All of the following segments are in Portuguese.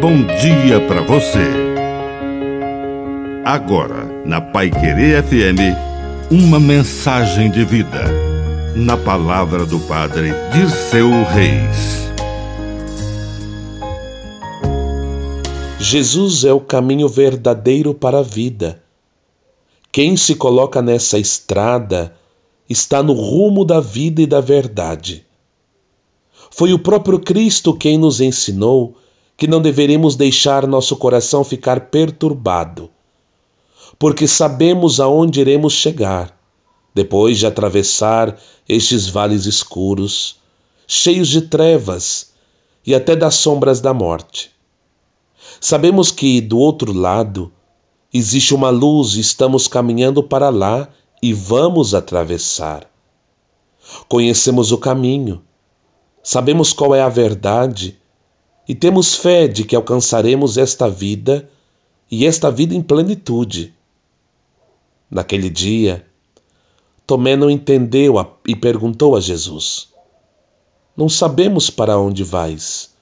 bom dia para você. Agora, na Pai Querer FM, uma mensagem de vida. Na palavra do Padre Dirceu Reis. Jesus é o caminho verdadeiro para a vida. Quem se coloca nessa estrada está no rumo da vida e da verdade. Foi o próprio Cristo quem nos ensinou que não deveremos deixar nosso coração ficar perturbado, porque sabemos aonde iremos chegar depois de atravessar estes vales escuros, cheios de trevas e até das sombras da morte. Sabemos que do outro lado existe uma luz e estamos caminhando para lá e vamos atravessar. Conhecemos o caminho, sabemos qual é a verdade e temos fé de que alcançaremos esta vida e esta vida em plenitude. Naquele dia, Tomé não entendeu e perguntou a Jesus: Não sabemos para onde vais.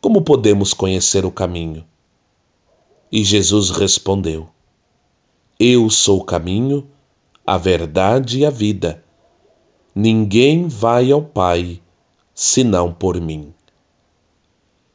Como podemos conhecer o caminho? E Jesus respondeu: Eu sou o caminho, a verdade e a vida. Ninguém vai ao Pai senão por mim.